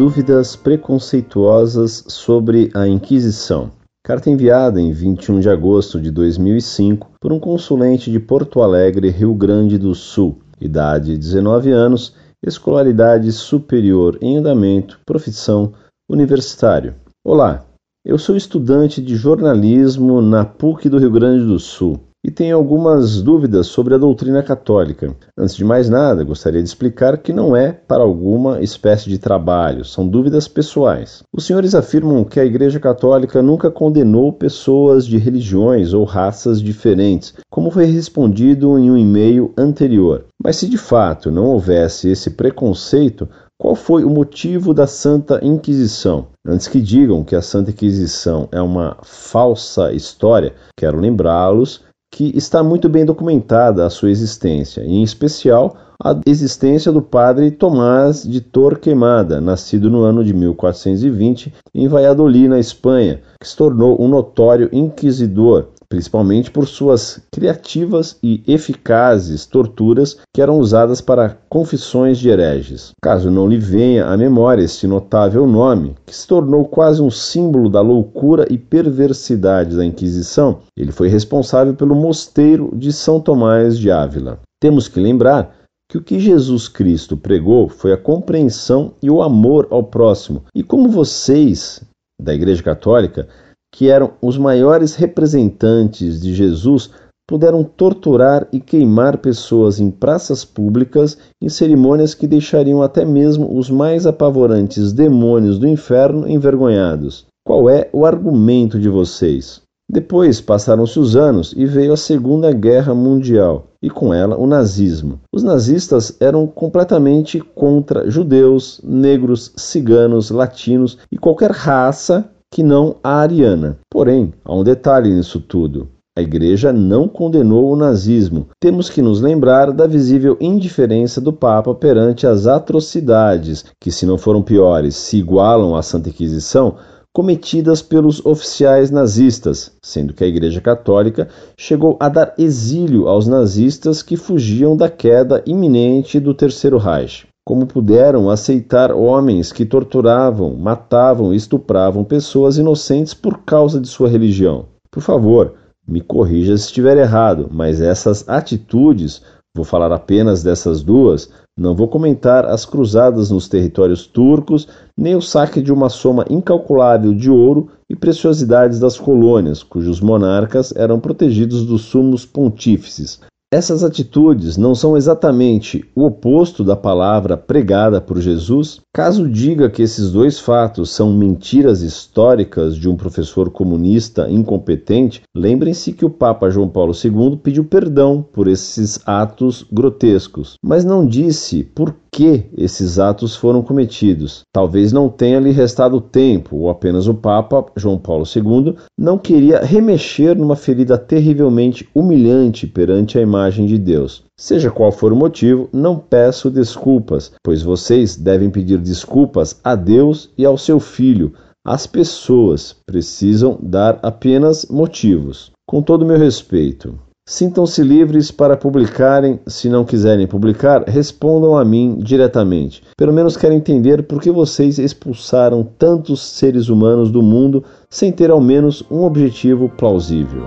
Dúvidas preconceituosas sobre a Inquisição. Carta enviada em 21 de agosto de 2005 por um consulente de Porto Alegre, Rio Grande do Sul, idade 19 anos, escolaridade superior em andamento, profissão universitário. Olá, eu sou estudante de jornalismo na PUC do Rio Grande do Sul e tenho algumas dúvidas sobre a doutrina católica. Antes de mais nada, gostaria de explicar que não é para alguma espécie de trabalho, são dúvidas pessoais. Os senhores afirmam que a Igreja Católica nunca condenou pessoas de religiões ou raças diferentes, como foi respondido em um e-mail anterior. Mas se de fato não houvesse esse preconceito, qual foi o motivo da Santa Inquisição? Antes que digam que a Santa Inquisição é uma falsa história, quero lembrá-los que está muito bem documentada a sua existência, em especial a existência do padre Tomás de Torquemada, nascido no ano de 1420 em Valladolid, na Espanha, que se tornou um notório inquisidor principalmente por suas criativas e eficazes torturas que eram usadas para confissões de hereges. Caso não lhe venha à memória este notável nome, que se tornou quase um símbolo da loucura e perversidade da Inquisição, ele foi responsável pelo mosteiro de São Tomás de Ávila. Temos que lembrar que o que Jesus Cristo pregou foi a compreensão e o amor ao próximo. E como vocês, da Igreja Católica, que eram os maiores representantes de Jesus, puderam torturar e queimar pessoas em praças públicas em cerimônias que deixariam até mesmo os mais apavorantes demônios do inferno envergonhados. Qual é o argumento de vocês? Depois passaram-se os anos e veio a Segunda Guerra Mundial e com ela o nazismo. Os nazistas eram completamente contra judeus, negros, ciganos, latinos e qualquer raça que não a ariana. Porém, há um detalhe nisso tudo. A Igreja não condenou o nazismo. Temos que nos lembrar da visível indiferença do Papa perante as atrocidades, que, se não foram piores, se igualam à Santa Inquisição, cometidas pelos oficiais nazistas, sendo que a Igreja Católica chegou a dar exílio aos nazistas que fugiam da queda iminente do Terceiro Reich. Como puderam aceitar homens que torturavam, matavam e estupravam pessoas inocentes por causa de sua religião? Por favor, me corrija se estiver errado, mas essas atitudes, vou falar apenas dessas duas, não vou comentar as cruzadas nos territórios turcos, nem o saque de uma soma incalculável de ouro e preciosidades das colônias, cujos monarcas eram protegidos dos sumos pontífices, essas atitudes não são exatamente o oposto da palavra pregada por Jesus? Caso diga que esses dois fatos são mentiras históricas de um professor comunista incompetente, lembrem-se que o Papa João Paulo II pediu perdão por esses atos grotescos, mas não disse por que esses atos foram cometidos. Talvez não tenha lhe restado tempo, ou apenas o Papa João Paulo II não queria remexer numa ferida terrivelmente humilhante perante a imagem de Deus. Seja qual for o motivo, não peço desculpas, pois vocês devem pedir desculpas a Deus e ao seu Filho. As pessoas precisam dar apenas motivos. Com todo o meu respeito, Sintam-se livres para publicarem. Se não quiserem publicar, respondam a mim diretamente. Pelo menos quero entender por que vocês expulsaram tantos seres humanos do mundo sem ter ao menos um objetivo plausível.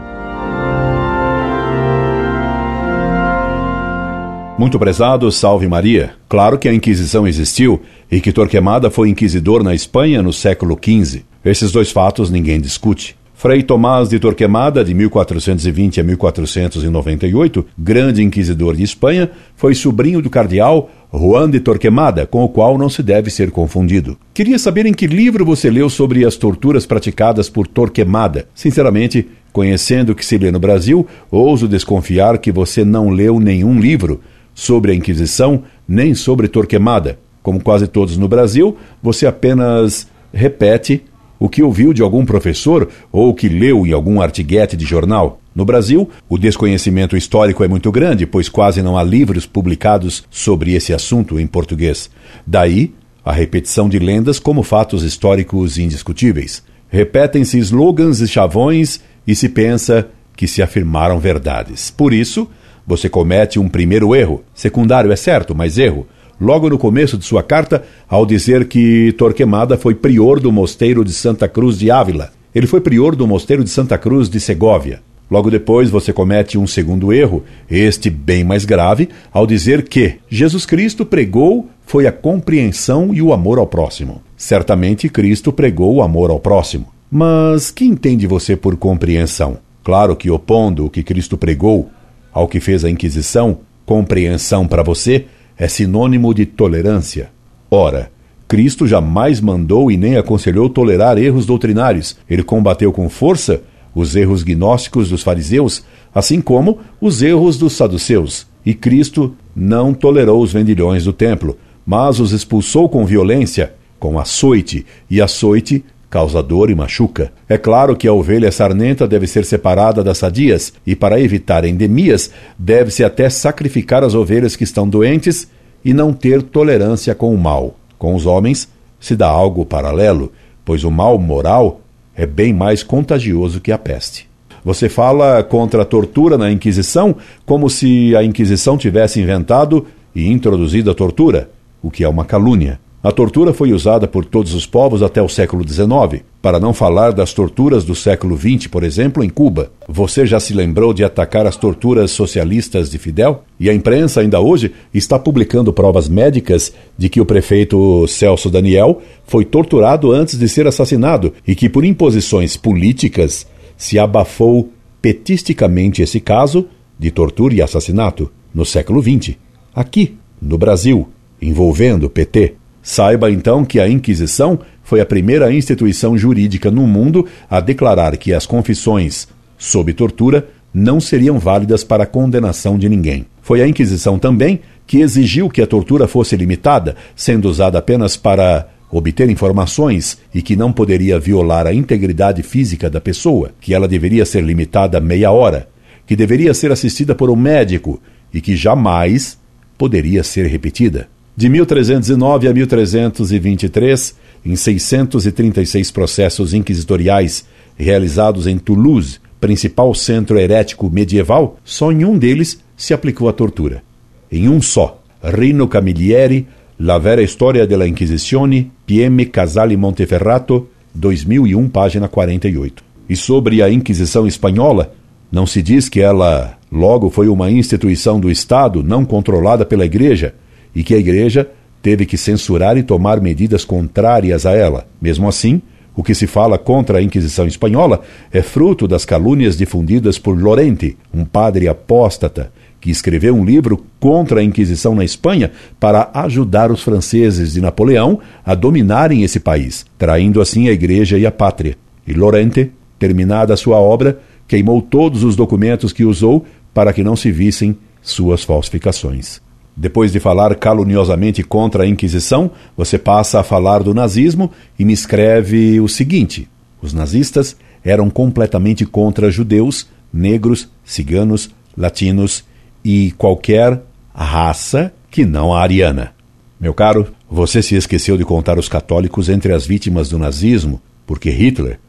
Muito prezado, salve Maria. Claro que a Inquisição existiu e que Torquemada foi inquisidor na Espanha no século XV. Esses dois fatos ninguém discute. Frei Tomás de Torquemada, de 1420 a 1498, grande inquisidor de Espanha, foi sobrinho do cardeal Juan de Torquemada, com o qual não se deve ser confundido. Queria saber em que livro você leu sobre as torturas praticadas por Torquemada. Sinceramente, conhecendo o que se lê no Brasil, ouso desconfiar que você não leu nenhum livro sobre a Inquisição nem sobre Torquemada. Como quase todos no Brasil, você apenas repete o que ouviu de algum professor ou o que leu em algum artiguete de jornal. No Brasil, o desconhecimento histórico é muito grande, pois quase não há livros publicados sobre esse assunto em português. Daí, a repetição de lendas como fatos históricos indiscutíveis. Repetem-se slogans e chavões e se pensa que se afirmaram verdades. Por isso, você comete um primeiro erro. Secundário é certo, mas erro. logo no começo de sua carta, ao dizer que Torquemada foi prior do mosteiro de Santa Cruz de Ávila. Ele foi prior do mosteiro de Santa Cruz de Segóvia. Logo depois você comete um segundo erro, este bem mais grave, ao dizer que Jesus Cristo pregou foi a compreensão e o amor ao próximo. Certamente Cristo pregou o amor ao próximo. Mas que entende você por compreensão? Claro que opondo o que Cristo pregou ao que fez a Inquisição, compreensão para você é sinônimo de tolerância. Ora, Cristo jamais mandou e nem aconselhou tolerar erros doutrinários. Ele combateu com força os erros gnósticos dos fariseus, assim como os erros dos saduceus. E Cristo não tolerou os vendilhões do templo, mas os expulsou com violência, com açoite, e açoite causa dor e machuca. É claro que a ovelha sarnenta deve ser separada das sadias, e para evitar endemias, deve-se até sacrificar as ovelhas que estão doentes e não ter tolerância com o mal. Com os homens se dá algo paralelo, pois o mal moral é bem mais contagioso que a peste. Você fala contra a tortura na Inquisição como se a Inquisição tivesse inventado e introduzido a tortura, o que é uma calúnia. A tortura foi usada por todos os povos até o século XIX, para não falar das torturas do século XX, por exemplo, em Cuba. Você já se lembrou de atacar as torturas socialistas de Fidel? E a imprensa ainda hoje está publicando provas médicas de que o prefeito Celso Daniel foi torturado antes de ser assassinado e que, por imposições políticas, se abafou petisticamente esse caso de tortura e assassinato no século XX, aqui, no Brasil, envolvendo o PT. Saiba então que a Inquisição foi a primeira instituição jurídica no mundo a declarar que as confissões sob tortura não seriam válidas para a condenação de ninguém. Foi a Inquisição também que exigiu que a tortura fosse limitada, sendo usada apenas para obter informações e que não poderia violar a integridade física da pessoa, que ela deveria ser limitada meia hora, que deveria ser assistida por um médico e que jamais poderia ser repetida. De 1309 a 1323, em 636 processos inquisitoriais realizados em Toulouse, principal centro herético medieval, só em um deles se aplicou a tortura. Em um só, Rino Camilleri, La vera storia della Inquisizione, PM Casale Monteferrato, 2001, página 48. E sobre a Inquisição espanhola, não se diz que ela logo foi uma instituição do Estado não controlada pela Igreja, e que a Igreja teve que censurar e tomar medidas contrárias a ela. Mesmo assim, o que se fala contra a Inquisição espanhola é fruto das calúnias difundidas por Lorente, um padre apóstata, que escreveu um livro contra a Inquisição na Espanha para ajudar os franceses de Napoleão a dominarem esse país, traindo assim a Igreja e a pátria. E Lorente, terminada a sua obra, queimou todos os documentos que usou para que não se vissem suas falsificações. Depois de falar caluniosamente contra a Inquisição, você passa a falar do nazismo e me escreve o seguinte: os nazistas eram completamente contra judeus, negros, ciganos, latinos e qualquer raça que não a ariana. Meu caro, você se esqueceu de contar os católicos entre as vítimas do nazismo, porque Hitler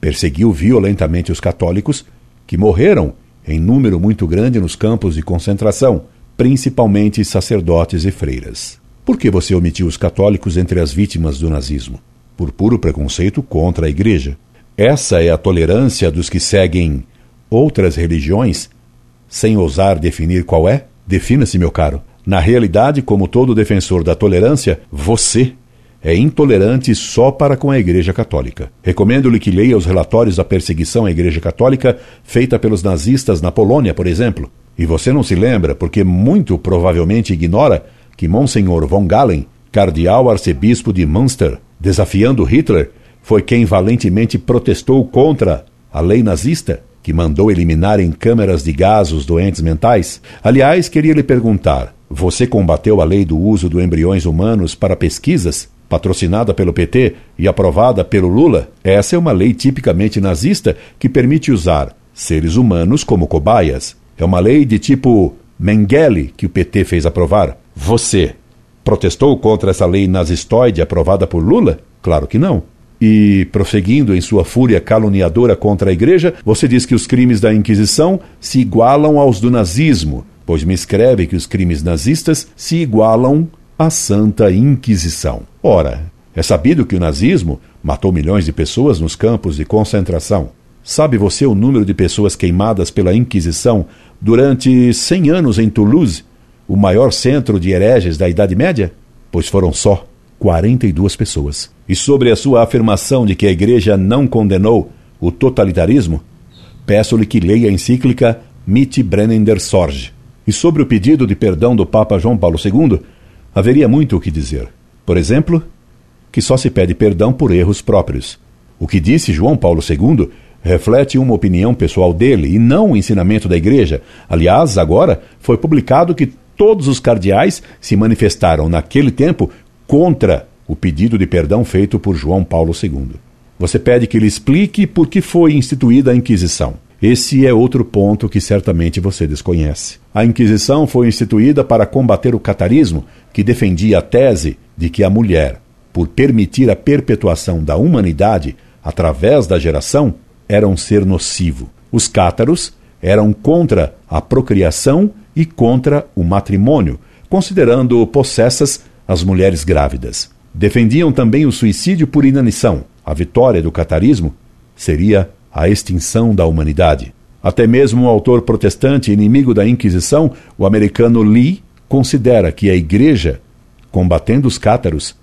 perseguiu violentamente os católicos que morreram em número muito grande nos campos de concentração principalmente sacerdotes e freiras. Por que você omitiu os católicos entre as vítimas do nazismo? Por puro preconceito contra a Igreja. Essa é a tolerância dos que seguem outras religiões, sem ousar definir qual é? Defina-se, meu caro. Na realidade, como todo defensor da tolerância, você é intolerante só para com a Igreja Católica. Recomendo-lhe que leia os relatórios da perseguição à Igreja Católica feita pelos nazistas na Polônia, por exemplo. E você não se lembra, porque muito provavelmente ignora, que Monsenhor von Galen, cardeal arcebispo de Münster, desafiando Hitler, foi quem valentemente protestou contra a lei nazista, que mandou eliminar em câmeras de gás os doentes mentais? Aliás, queria lhe perguntar: você combateu a lei do uso de embriões humanos para pesquisas? patrocinada pelo PT e aprovada pelo Lula, essa é uma lei tipicamente nazista que permite usar seres humanos como cobaias. É uma lei de tipo Mengele que o PT fez aprovar. Você protestou contra essa lei nazistoide aprovada por Lula? Claro que não. E, prosseguindo em sua fúria caluniadora contra a igreja, você diz que os crimes da Inquisição se igualam aos do nazismo, pois me escreve que os crimes nazistas se igualam a Santa Inquisição. Ora, é sabido que o nazismo matou milhões de pessoas nos campos de concentração. Sabe você o número de pessoas queimadas pela Inquisição durante 100 anos em Toulouse, o maior centro de hereges da Idade Média? Pois foram só 42 pessoas. E sobre a sua afirmação de que a Igreja não condenou o totalitarismo, peço-lhe que leia a encíclica Mitt Brennender Sorge. E sobre o pedido de perdão do Papa João Paulo II, haveria muito o que dizer. Por exemplo, que só se pede perdão por erros próprios. O que disse João Paulo II reflete uma opinião pessoal dele e não o ensinamento da Igreja. Aliás, agora foi publicado que todos os cardeais se manifestaram naquele tempo contra o pedido de perdão feito por João Paulo II. Você pede que ele explique por que foi instituída a Inquisição. Esse é outro ponto que certamente você desconhece. A Inquisição foi instituída para combater o catarismo, que defendia a tese de que a mulher, por permitir a perpetuação da humanidade através da geração, era um ser nocivo. Os cátaros eram contra a procriação e contra o matrimônio, considerando possessas as mulheres grávidas. Defendiam também o suicídio por inanição. A vitória do catarismo seria a extinção da humanidade. Até mesmo o autor protestante inimigo da Inquisição, o americano Lee, considera que a Igreja, combatendo os cátaros,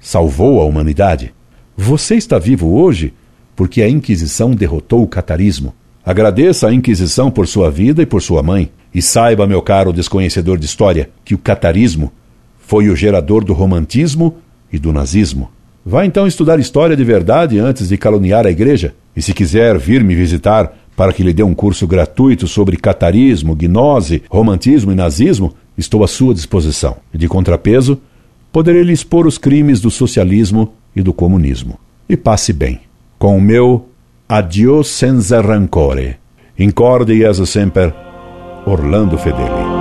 salvou a humanidade. Você está vivo hoje porque a Inquisição derrotou o catarismo. Agradeça à Inquisição por sua vida e por sua mãe. E saiba, meu caro desconhecedor de história, que o catarismo foi o gerador do romantismo e do nazismo. Vá então estudar história de verdade antes de caluniar a igreja. E se quiser vir me visitar para que lhe dê um curso gratuito sobre catarismo, gnose, romantismo e nazismo, estou à sua disposição. E de contrapeso, poderei lhe expor os crimes do socialismo e do comunismo. E passe bem com o meu Adios senza rancore. Incorde e sempre, Orlando Fedeli.